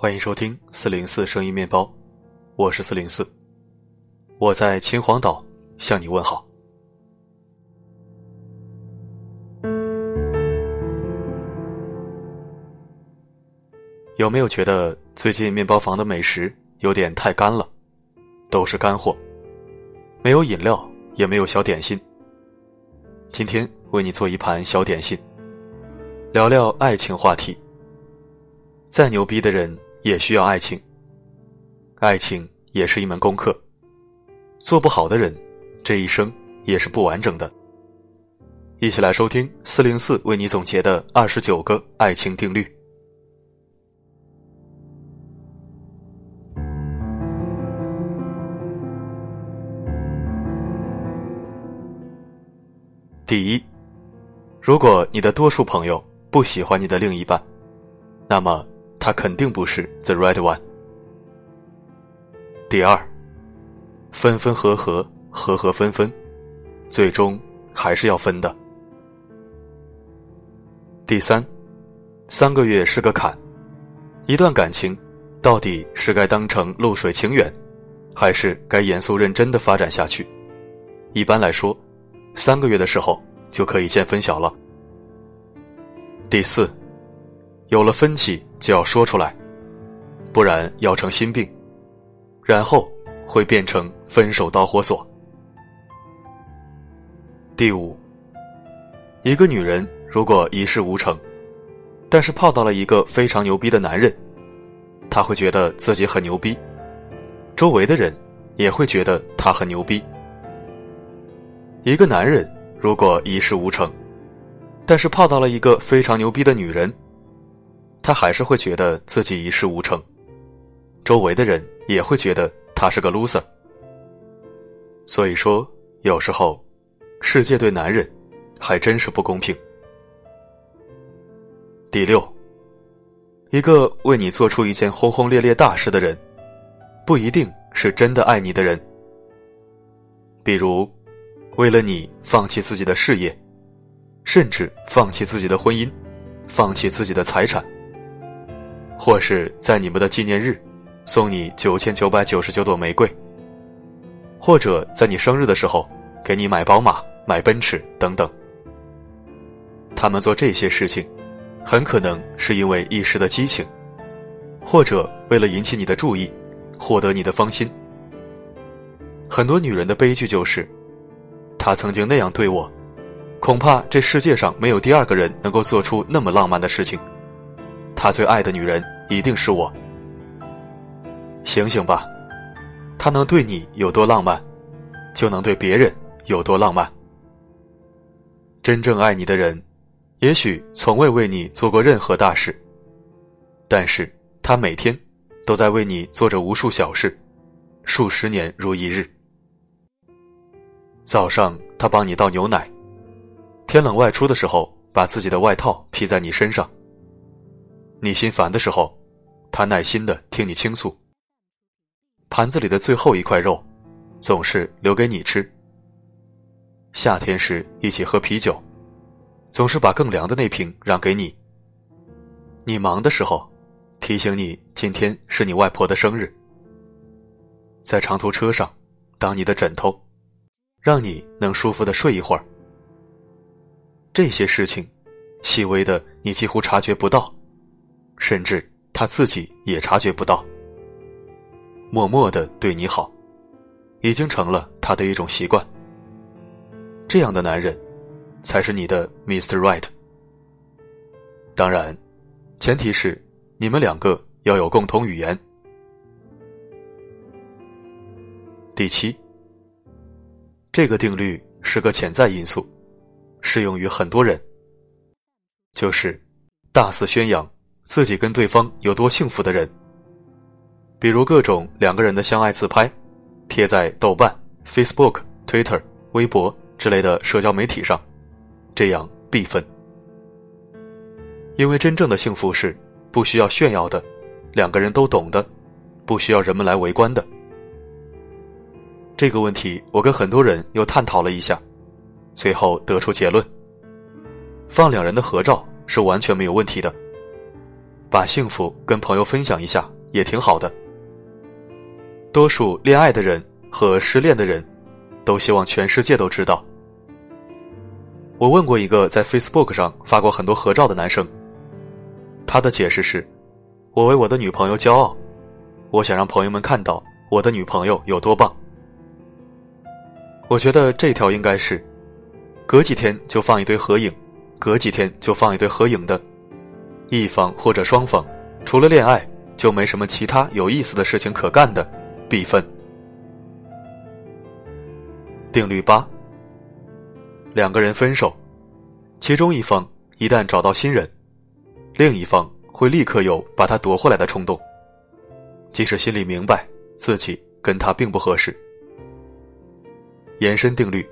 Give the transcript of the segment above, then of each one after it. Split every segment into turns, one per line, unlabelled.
欢迎收听四零四声音面包，我是四零四，我在秦皇岛向你问好。有没有觉得最近面包房的美食有点太干了？都是干货，没有饮料，也没有小点心。今天为你做一盘小点心，聊聊爱情话题。再牛逼的人也需要爱情，爱情也是一门功课。做不好的人，这一生也是不完整的。一起来收听四零四为你总结的二十九个爱情定律。第一，如果你的多数朋友不喜欢你的另一半，那么他肯定不是 the right one。第二，分分合合，合合分分，最终还是要分的。第三，三个月是个坎，一段感情到底是该当成露水情缘，还是该严肃认真的发展下去？一般来说。三个月的时候就可以见分晓了。第四，有了分歧就要说出来，不然要成心病，然后会变成分手导火索。第五，一个女人如果一事无成，但是泡到了一个非常牛逼的男人，她会觉得自己很牛逼，周围的人也会觉得她很牛逼。一个男人如果一事无成，但是泡到了一个非常牛逼的女人，他还是会觉得自己一事无成，周围的人也会觉得他是个 loser。所以说，有时候，世界对男人还真是不公平。第六，一个为你做出一件轰轰烈烈大事的人，不一定是真的爱你的人。比如。为了你放弃自己的事业，甚至放弃自己的婚姻，放弃自己的财产，或是在你们的纪念日送你九千九百九十九朵玫瑰，或者在你生日的时候给你买宝马、买奔驰等等。他们做这些事情，很可能是因为一时的激情，或者为了引起你的注意，获得你的芳心。很多女人的悲剧就是。他曾经那样对我，恐怕这世界上没有第二个人能够做出那么浪漫的事情。他最爱的女人一定是我。醒醒吧，他能对你有多浪漫，就能对别人有多浪漫。真正爱你的人，也许从未为你做过任何大事，但是他每天都在为你做着无数小事，数十年如一日。早上，他帮你倒牛奶；天冷外出的时候，把自己的外套披在你身上。你心烦的时候，他耐心的听你倾诉。盘子里的最后一块肉，总是留给你吃。夏天时一起喝啤酒，总是把更凉的那瓶让给你。你忙的时候，提醒你今天是你外婆的生日。在长途车上，当你的枕头。让你能舒服的睡一会儿。这些事情，细微的你几乎察觉不到，甚至他自己也察觉不到。默默的对你好，已经成了他的一种习惯。这样的男人，才是你的 Mr. Right。当然，前提是你们两个要有共同语言。第七。这个定律是个潜在因素，适用于很多人。就是大肆宣扬自己跟对方有多幸福的人，比如各种两个人的相爱自拍，贴在豆瓣、Facebook、Twitter、微博之类的社交媒体上，这样必分。因为真正的幸福是不需要炫耀的，两个人都懂的，不需要人们来围观的。这个问题，我跟很多人又探讨了一下，最后得出结论：放两人的合照是完全没有问题的。把幸福跟朋友分享一下也挺好的。多数恋爱的人和失恋的人，都希望全世界都知道。我问过一个在 Facebook 上发过很多合照的男生，他的解释是：我为我的女朋友骄傲，我想让朋友们看到我的女朋友有多棒。我觉得这条应该是，隔几天就放一堆合影，隔几天就放一堆合影的，一方或者双方，除了恋爱就没什么其他有意思的事情可干的。必分。定律八：两个人分手，其中一方一旦找到新人，另一方会立刻有把他夺回来的冲动，即使心里明白自己跟他并不合适。延伸定律：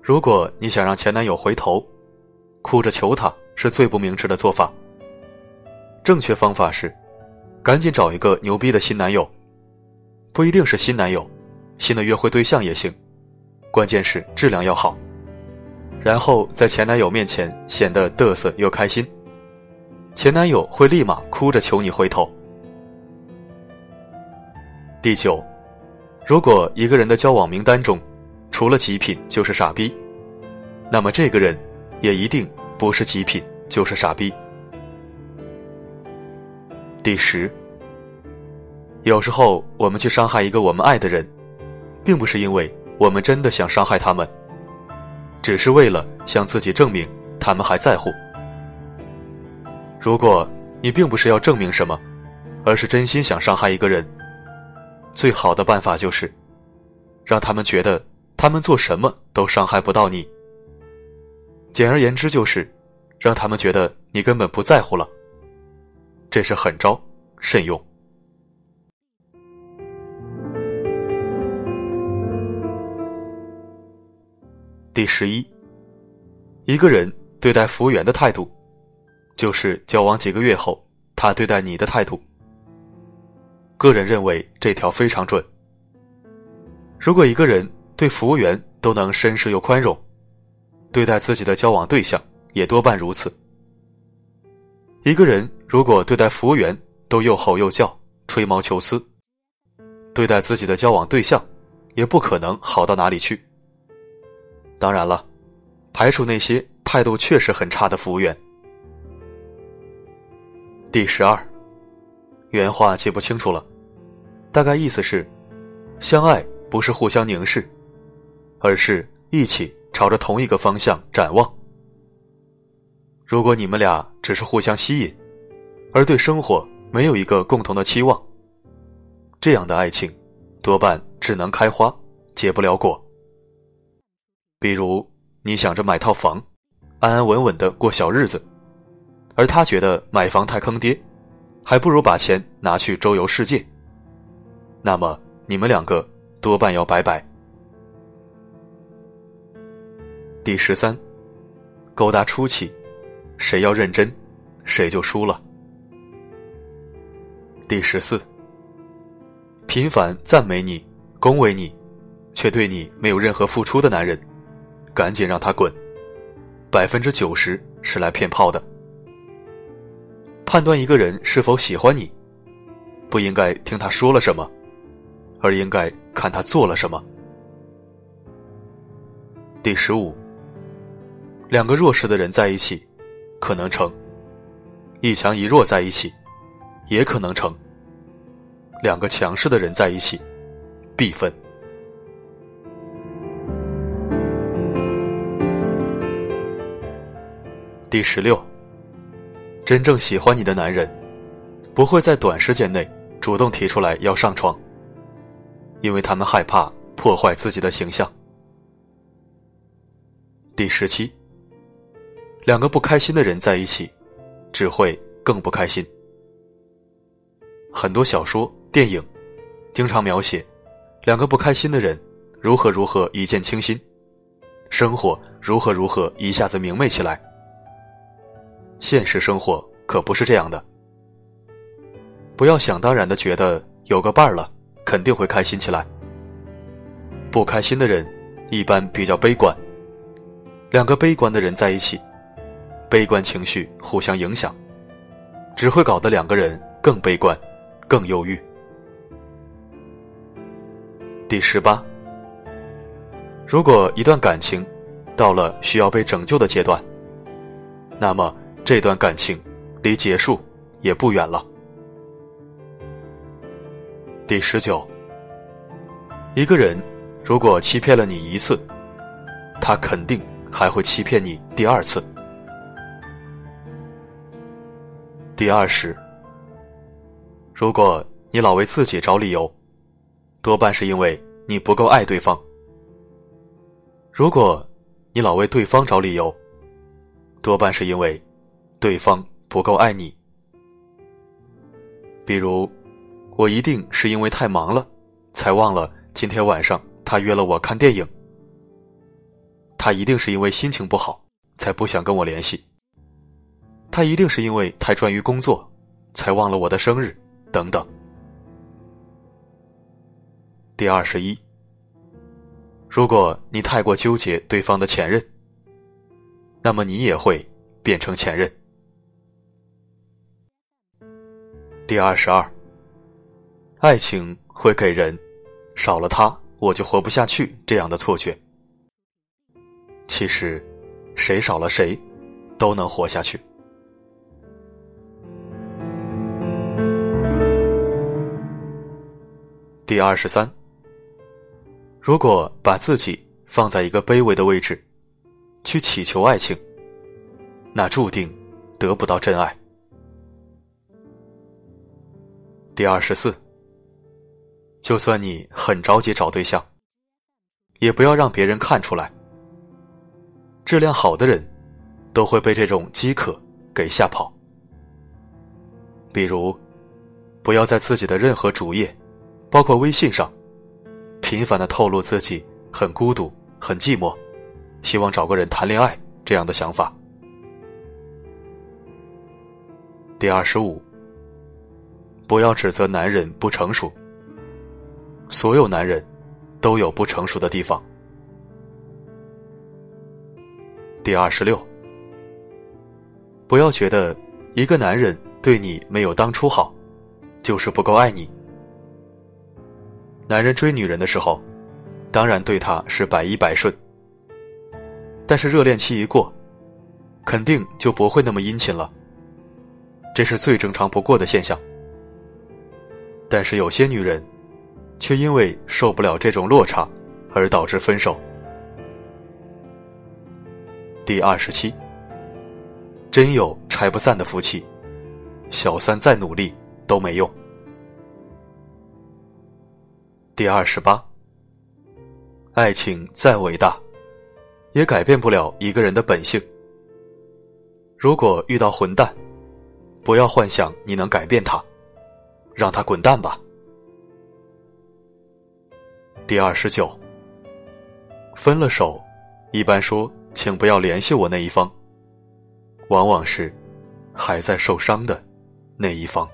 如果你想让前男友回头，哭着求他是最不明智的做法。正确方法是，赶紧找一个牛逼的新男友。不一定是新男友，新的约会对象也行，关键是质量要好。然后在前男友面前显得嘚瑟又开心，前男友会立马哭着求你回头。第九，如果一个人的交往名单中，除了极品就是傻逼，那么这个人也一定不是极品就是傻逼。第十。有时候，我们去伤害一个我们爱的人，并不是因为我们真的想伤害他们，只是为了向自己证明他们还在乎。如果你并不是要证明什么，而是真心想伤害一个人，最好的办法就是，让他们觉得他们做什么都伤害不到你。简而言之，就是让他们觉得你根本不在乎了。这是狠招，慎用。第十一，一个人对待服务员的态度，就是交往几个月后他对待你的态度。个人认为这条非常准。如果一个人对服务员都能绅士又宽容，对待自己的交往对象也多半如此。一个人如果对待服务员都又吼又叫、吹毛求疵，对待自己的交往对象也不可能好到哪里去。当然了，排除那些态度确实很差的服务员。第十二，原话记不清楚了，大概意思是：相爱不是互相凝视，而是一起朝着同一个方向展望。如果你们俩只是互相吸引，而对生活没有一个共同的期望，这样的爱情多半只能开花，结不了果。比如，你想着买套房，安安稳稳的过小日子，而他觉得买房太坑爹，还不如把钱拿去周游世界。那么，你们两个多半要拜拜。第十三，勾搭初期，谁要认真，谁就输了。第十四，频繁赞美你、恭维你，却对你没有任何付出的男人。赶紧让他滚，百分之九十是来骗炮的。判断一个人是否喜欢你，不应该听他说了什么，而应该看他做了什么。第十五，两个弱势的人在一起，可能成；一强一弱在一起，也可能成。两个强势的人在一起，必分。第十六，真正喜欢你的男人，不会在短时间内主动提出来要上床，因为他们害怕破坏自己的形象。第十七，两个不开心的人在一起，只会更不开心。很多小说、电影，经常描写两个不开心的人如何如何一见倾心，生活如何如何一下子明媚起来。现实生活可不是这样的。不要想当然的觉得有个伴儿了，肯定会开心起来。不开心的人一般比较悲观。两个悲观的人在一起，悲观情绪互相影响，只会搞得两个人更悲观、更忧郁。第十八，如果一段感情到了需要被拯救的阶段，那么这段感情离结束也不远了。第十九，一个人如果欺骗了你一次，他肯定还会欺骗你第二次。第二十，如果你老为自己找理由，多半是因为你不够爱对方；如果你老为对方找理由，多半是因为对方不够爱你。比如，我一定是因为太忙了，才忘了今天晚上他约了我看电影；他一定是因为心情不好，才不想跟我联系；他一定是因为太专于工作，才忘了我的生日，等等。第二十一，如果你太过纠结对方的前任，那么你也会变成前任。第二十二，爱情会给人少了他我就活不下去这样的错觉。其实，谁少了谁，都能活下去。第二十三。如果把自己放在一个卑微的位置，去祈求爱情，那注定得不到真爱。第二十四，就算你很着急找对象，也不要让别人看出来。质量好的人，都会被这种饥渴给吓跑。比如，不要在自己的任何主页，包括微信上。频繁的透露自己很孤独、很寂寞，希望找个人谈恋爱这样的想法。第二十五，不要指责男人不成熟。所有男人，都有不成熟的地方。第二十六，不要觉得一个男人对你没有当初好，就是不够爱你。男人追女人的时候，当然对她是百依百顺。但是热恋期一过，肯定就不会那么殷勤了。这是最正常不过的现象。但是有些女人，却因为受不了这种落差，而导致分手。第二十七，真有拆不散的夫妻，小三再努力都没用。第二十八，爱情再伟大，也改变不了一个人的本性。如果遇到混蛋，不要幻想你能改变他，让他滚蛋吧。第二十九，分了手，一般说请不要联系我那一方，往往是还在受伤的那一方。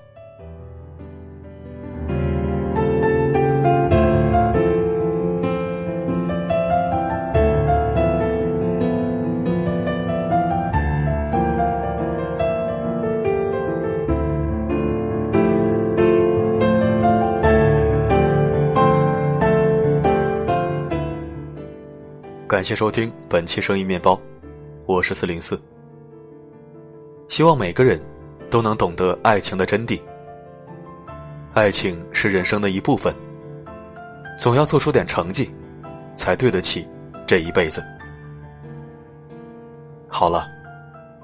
谢收听本期声音面包，我是四零四。希望每个人都能懂得爱情的真谛。爱情是人生的一部分，总要做出点成绩，才对得起这一辈子。好了，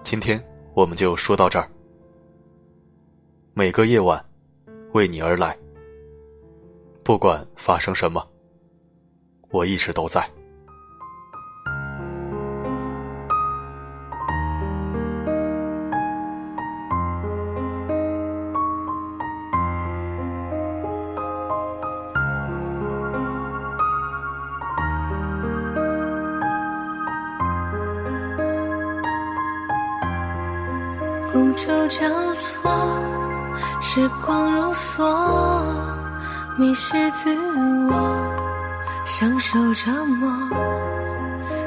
今天我们就说到这儿。每个夜晚，为你而来。不管发生什么，我一直都在。
觥筹交错，时光如梭，迷失自我，享受折磨，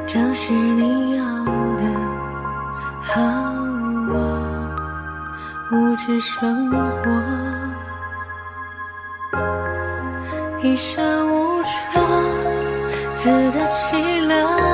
这是你要的好我，无知质生活，一身无常，自得其乐。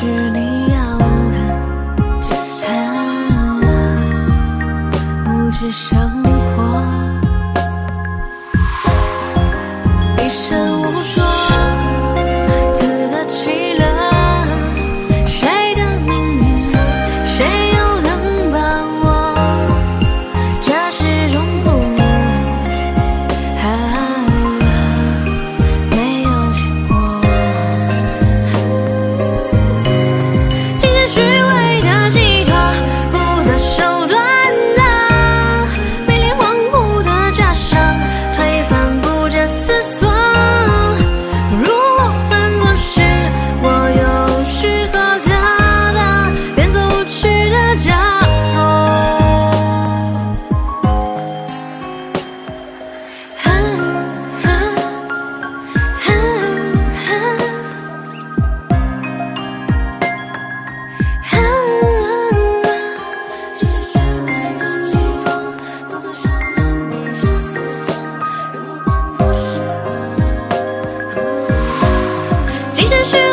是你要的，无知生活。凌晨虚